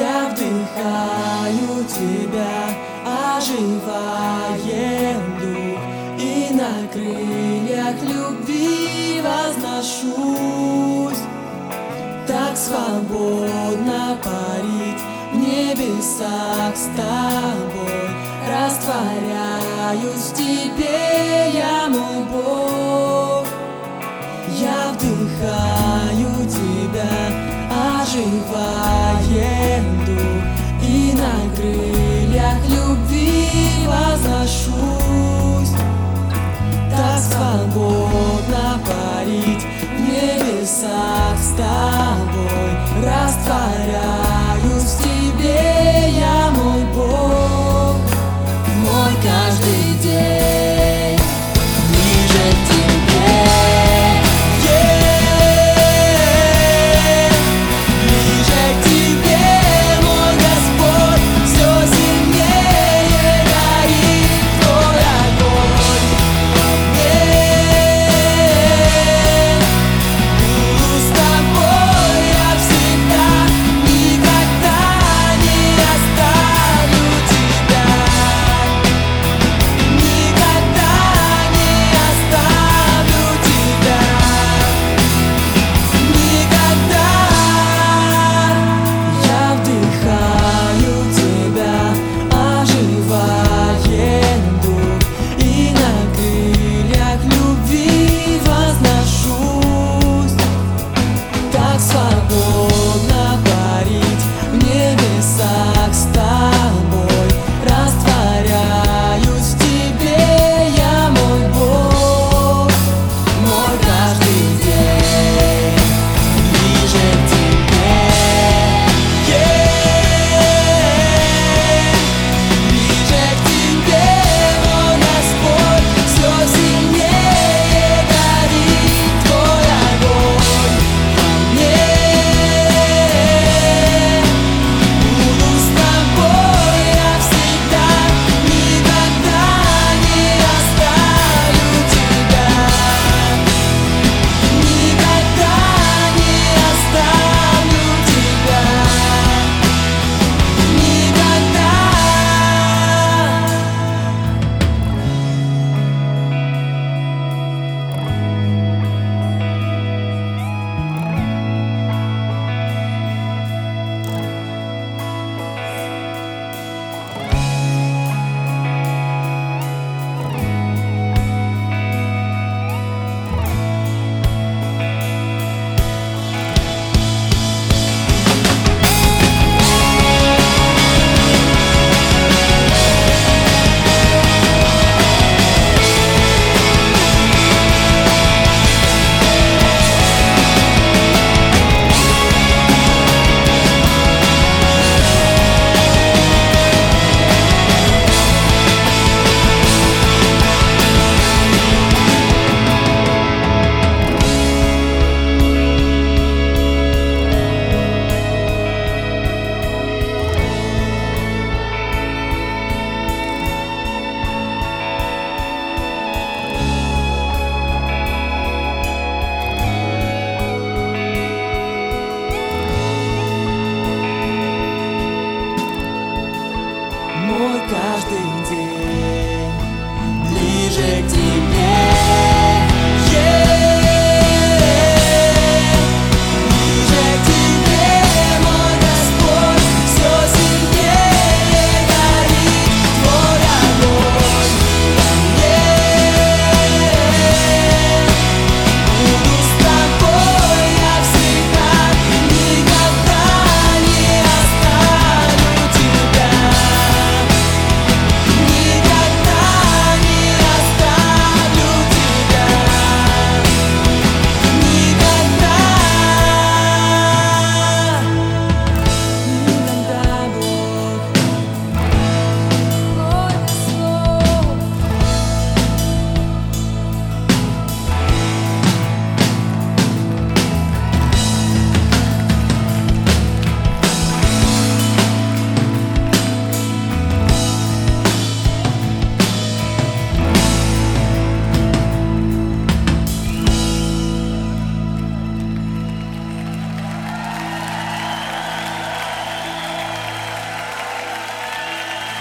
Я вдыхаю тебя, оживаем дух, И на крыльях любви возношусь. Так свободно парить в небесах с тобой, Растворяюсь в тебе, я мой Бог. Я вдыхаю тебя, оживаю